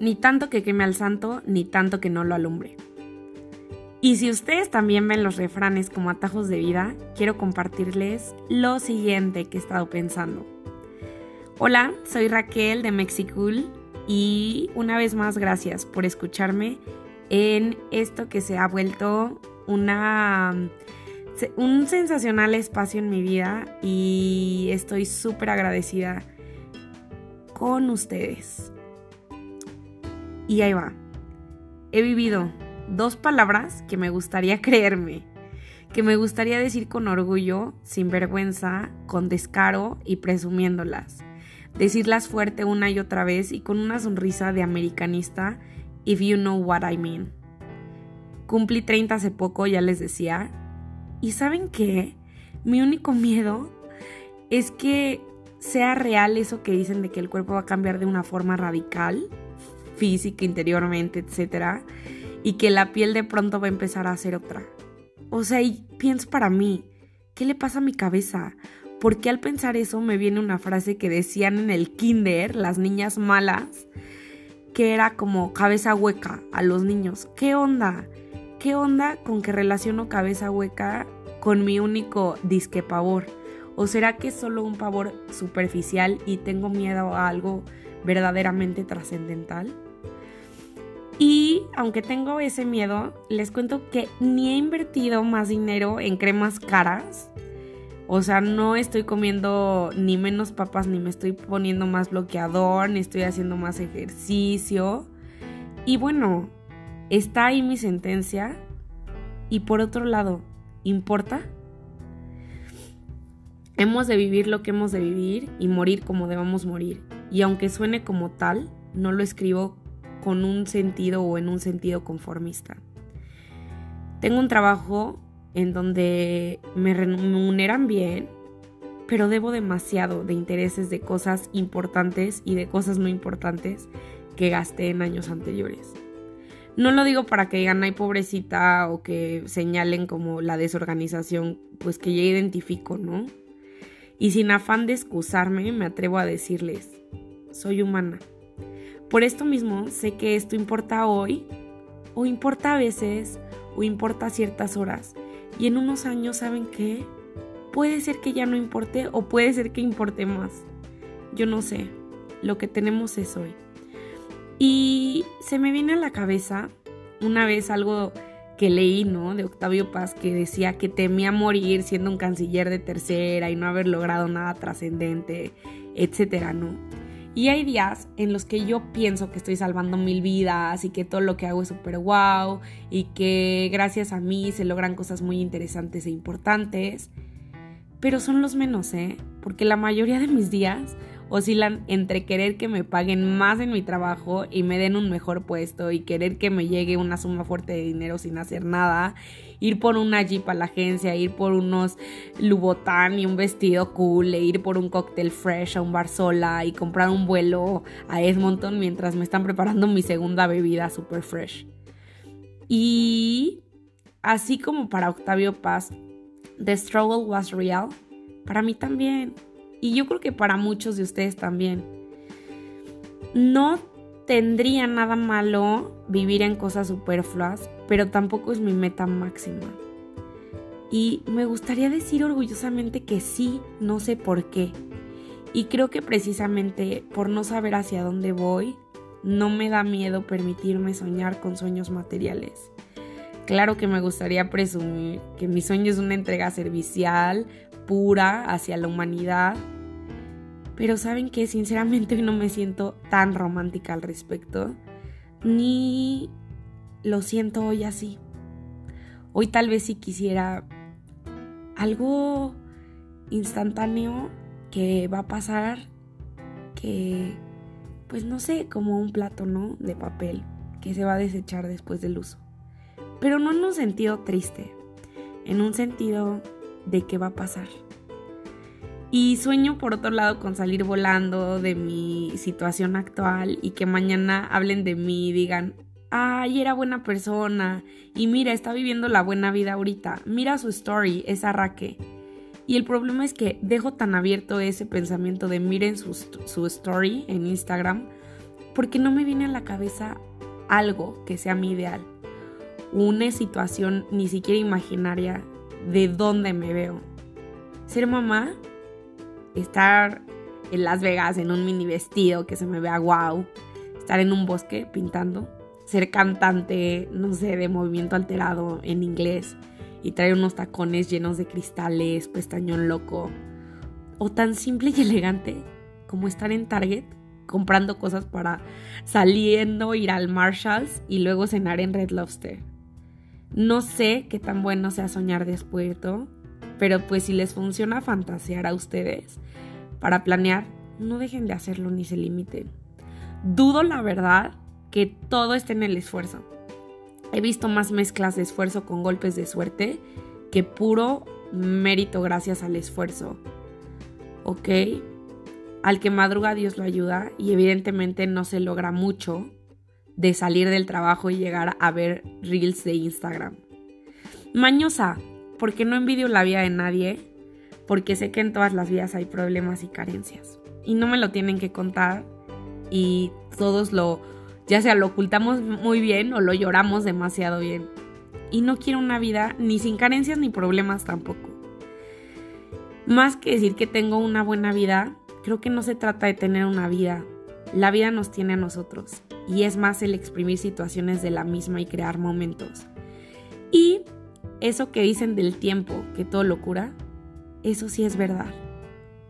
ni tanto que queme al santo, ni tanto que no lo alumbre. Y si ustedes también ven los refranes como atajos de vida, quiero compartirles lo siguiente que he estado pensando. Hola, soy Raquel de Mexicool y una vez más gracias por escucharme en esto que se ha vuelto una un sensacional espacio en mi vida y estoy súper agradecida con ustedes. Y ahí va. He vivido dos palabras que me gustaría creerme, que me gustaría decir con orgullo, sin vergüenza, con descaro y presumiéndolas. Decirlas fuerte una y otra vez y con una sonrisa de americanista, if you know what I mean. Cumplí 30 hace poco, ya les decía. ¿Y saben qué? Mi único miedo es que sea real eso que dicen de que el cuerpo va a cambiar de una forma radical, física, interiormente, etcétera y que la piel de pronto va a empezar a hacer otra. O sea, y pienso para mí, ¿qué le pasa a mi cabeza? Porque al pensar eso me viene una frase que decían en el kinder las niñas malas, que era como cabeza hueca a los niños. ¿Qué onda? ¿Qué onda con que relaciono cabeza hueca con mi único disque pavor? ¿O será que es solo un pavor superficial y tengo miedo a algo verdaderamente trascendental? Y aunque tengo ese miedo, les cuento que ni he invertido más dinero en cremas caras. O sea, no estoy comiendo ni menos papas, ni me estoy poniendo más bloqueador, ni estoy haciendo más ejercicio. Y bueno, está ahí mi sentencia. Y por otro lado, ¿importa? Hemos de vivir lo que hemos de vivir y morir como debamos morir. Y aunque suene como tal, no lo escribo con un sentido o en un sentido conformista. Tengo un trabajo en donde me remuneran bien, pero debo demasiado de intereses de cosas importantes y de cosas no importantes que gasté en años anteriores. No lo digo para que digan, ay pobrecita, o que señalen como la desorganización, pues que ya identifico, ¿no? Y sin afán de excusarme, me atrevo a decirles, soy humana por esto mismo sé que esto importa hoy, o importa a veces, o importa a ciertas horas. Y en unos años, ¿saben qué? Puede ser que ya no importe o puede ser que importe más. Yo no sé. Lo que tenemos es hoy. Y se me viene a la cabeza una vez algo que leí, ¿no? De Octavio Paz que decía que temía morir siendo un canciller de tercera y no haber logrado nada trascendente, etcétera, ¿no? Y hay días en los que yo pienso que estoy salvando mil vidas y que todo lo que hago es súper wow y que gracias a mí se logran cosas muy interesantes e importantes. Pero son los menos, ¿eh? Porque la mayoría de mis días oscilan entre querer que me paguen más en mi trabajo y me den un mejor puesto y querer que me llegue una suma fuerte de dinero sin hacer nada, ir por una jeep a la agencia, ir por unos Lubotán y un vestido cool, e ir por un cóctel fresh a un bar sola y comprar un vuelo a Edmonton mientras me están preparando mi segunda bebida super fresh. Y así como para Octavio Paz, The Struggle Was Real, para mí también y yo creo que para muchos de ustedes también. No tendría nada malo vivir en cosas superfluas, pero tampoco es mi meta máxima. Y me gustaría decir orgullosamente que sí, no sé por qué. Y creo que precisamente por no saber hacia dónde voy, no me da miedo permitirme soñar con sueños materiales. Claro que me gustaría presumir que mi sueño es una entrega servicial, pura hacia la humanidad. Pero saben que sinceramente no me siento tan romántica al respecto. Ni lo siento hoy así. Hoy tal vez si quisiera algo instantáneo que va a pasar, que pues no sé, como un plato, ¿no? De papel que se va a desechar después del uso. Pero no en un sentido triste, en un sentido de qué va a pasar. Y sueño por otro lado con salir volando de mi situación actual y que mañana hablen de mí y digan, ay, era buena persona y mira, está viviendo la buena vida ahorita, mira su story, esa Raque. Y el problema es que dejo tan abierto ese pensamiento de miren su, su story en Instagram porque no me viene a la cabeza algo que sea mi ideal. Una situación ni siquiera imaginaria de dónde me veo. Ser mamá, estar en Las Vegas en un mini vestido que se me vea wow, estar en un bosque pintando, ser cantante, no sé, de movimiento alterado en inglés y traer unos tacones llenos de cristales, pestañón loco, o tan simple y elegante como estar en Target comprando cosas para saliendo, ir al Marshalls y luego cenar en Red Lobster. No sé qué tan bueno sea soñar despierto, pero pues si les funciona fantasear a ustedes para planear, no dejen de hacerlo ni se limiten. Dudo la verdad que todo esté en el esfuerzo. He visto más mezclas de esfuerzo con golpes de suerte que puro mérito gracias al esfuerzo. ¿Ok? Al que madruga Dios lo ayuda y evidentemente no se logra mucho de salir del trabajo y llegar a ver reels de Instagram. Mañosa, porque no envidio la vida de nadie, porque sé que en todas las vidas hay problemas y carencias. Y no me lo tienen que contar y todos lo, ya sea lo ocultamos muy bien o lo lloramos demasiado bien. Y no quiero una vida ni sin carencias ni problemas tampoco. Más que decir que tengo una buena vida, creo que no se trata de tener una vida. La vida nos tiene a nosotros y es más el exprimir situaciones de la misma y crear momentos. Y eso que dicen del tiempo, que todo lo cura, eso sí es verdad.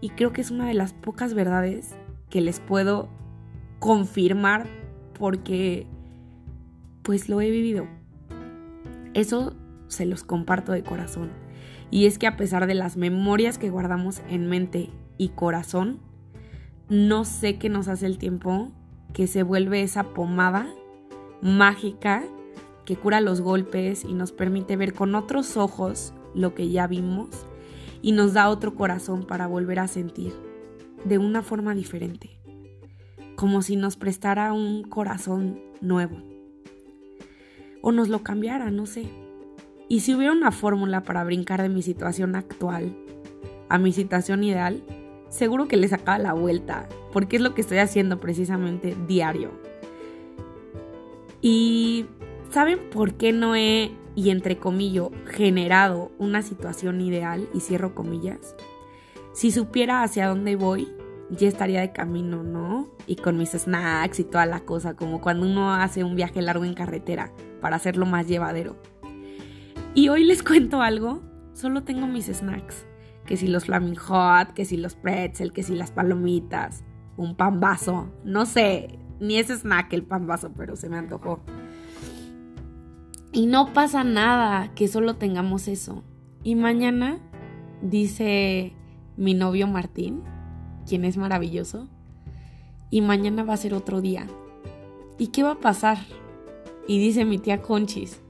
Y creo que es una de las pocas verdades que les puedo confirmar porque pues lo he vivido. Eso se los comparto de corazón. Y es que a pesar de las memorias que guardamos en mente y corazón, no sé qué nos hace el tiempo que se vuelve esa pomada mágica que cura los golpes y nos permite ver con otros ojos lo que ya vimos y nos da otro corazón para volver a sentir de una forma diferente, como si nos prestara un corazón nuevo o nos lo cambiara, no sé. Y si hubiera una fórmula para brincar de mi situación actual a mi situación ideal, seguro que le sacaba la vuelta, porque es lo que estoy haciendo precisamente diario. Y ¿saben por qué no he, y entre comillas, generado una situación ideal, y cierro comillas? Si supiera hacia dónde voy, ya estaría de camino, ¿no? Y con mis snacks y toda la cosa, como cuando uno hace un viaje largo en carretera, para hacerlo más llevadero. Y hoy les cuento algo, solo tengo mis snacks que si los flaming hot, que si los pretzel, que si las palomitas, un pan vaso, no sé, ni ese snack el pan vaso, pero se me antojó. Y no pasa nada que solo tengamos eso. Y mañana, dice mi novio Martín, quien es maravilloso, y mañana va a ser otro día. ¿Y qué va a pasar? Y dice mi tía Conchis,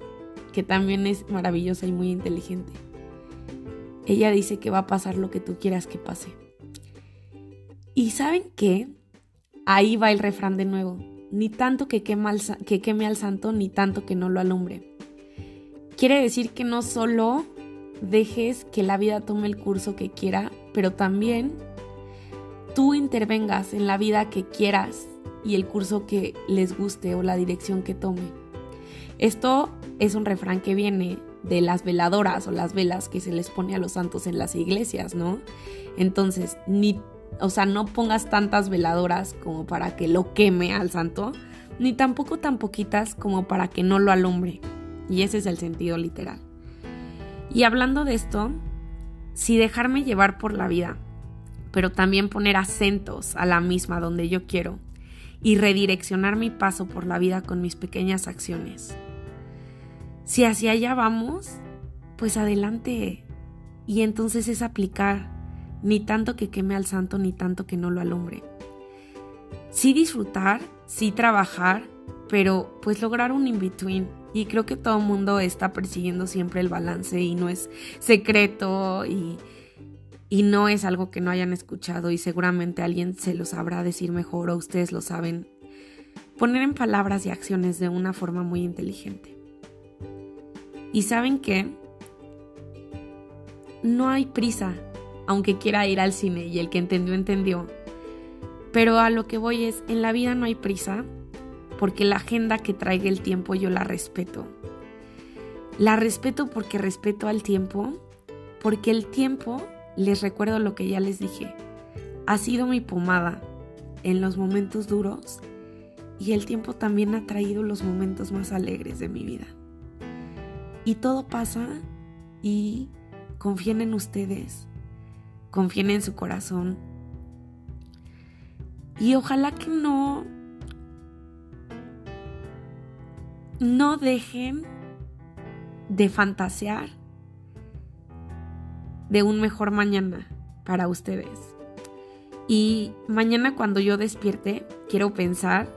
que también es maravillosa y muy inteligente ella dice que va a pasar lo que tú quieras que pase. Y saben qué? Ahí va el refrán de nuevo. Ni tanto que queme, al, santo, ni tanto que no lo alumbre. Quiere decir que no solo dejes que la vida tome el curso que quiera, pero también tú intervengas en la vida que quieras y el curso que les guste o la dirección que tome. Esto es un refrán que viene de las veladoras o las velas que se les pone a los santos en las iglesias, ¿no? Entonces, ni, o sea, no pongas tantas veladoras como para que lo queme al santo, ni tampoco tan poquitas como para que no lo alumbre. Y ese es el sentido literal. Y hablando de esto, si dejarme llevar por la vida, pero también poner acentos a la misma donde yo quiero y redireccionar mi paso por la vida con mis pequeñas acciones si hacia allá vamos, pues adelante. Y entonces es aplicar, ni tanto que queme al santo, ni tanto que no lo alumbre. Sí disfrutar, sí trabajar, pero pues lograr un in-between. Y creo que todo el mundo está persiguiendo siempre el balance y no es secreto y, y no es algo que no hayan escuchado y seguramente alguien se lo sabrá decir mejor o ustedes lo saben. Poner en palabras y acciones de una forma muy inteligente. Y saben qué? No hay prisa, aunque quiera ir al cine y el que entendió, entendió. Pero a lo que voy es, en la vida no hay prisa, porque la agenda que traiga el tiempo yo la respeto. La respeto porque respeto al tiempo, porque el tiempo, les recuerdo lo que ya les dije, ha sido mi pomada en los momentos duros y el tiempo también ha traído los momentos más alegres de mi vida. Y todo pasa y confíen en ustedes, confíen en su corazón y ojalá que no no dejen de fantasear de un mejor mañana para ustedes. Y mañana cuando yo despierte, quiero pensar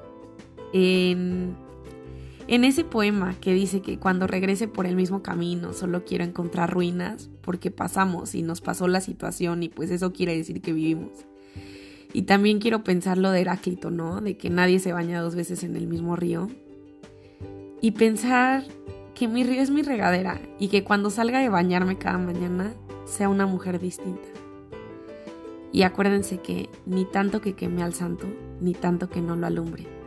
en, en ese poema que dice que cuando regrese por el mismo camino solo quiero encontrar ruinas porque pasamos y nos pasó la situación y pues eso quiere decir que vivimos. Y también quiero pensar lo de Heráclito, ¿no? De que nadie se baña dos veces en el mismo río. Y pensar que mi río es mi regadera y que cuando salga de bañarme cada mañana sea una mujer distinta. Y acuérdense que ni tanto que queme al santo, ni tanto que no lo alumbre.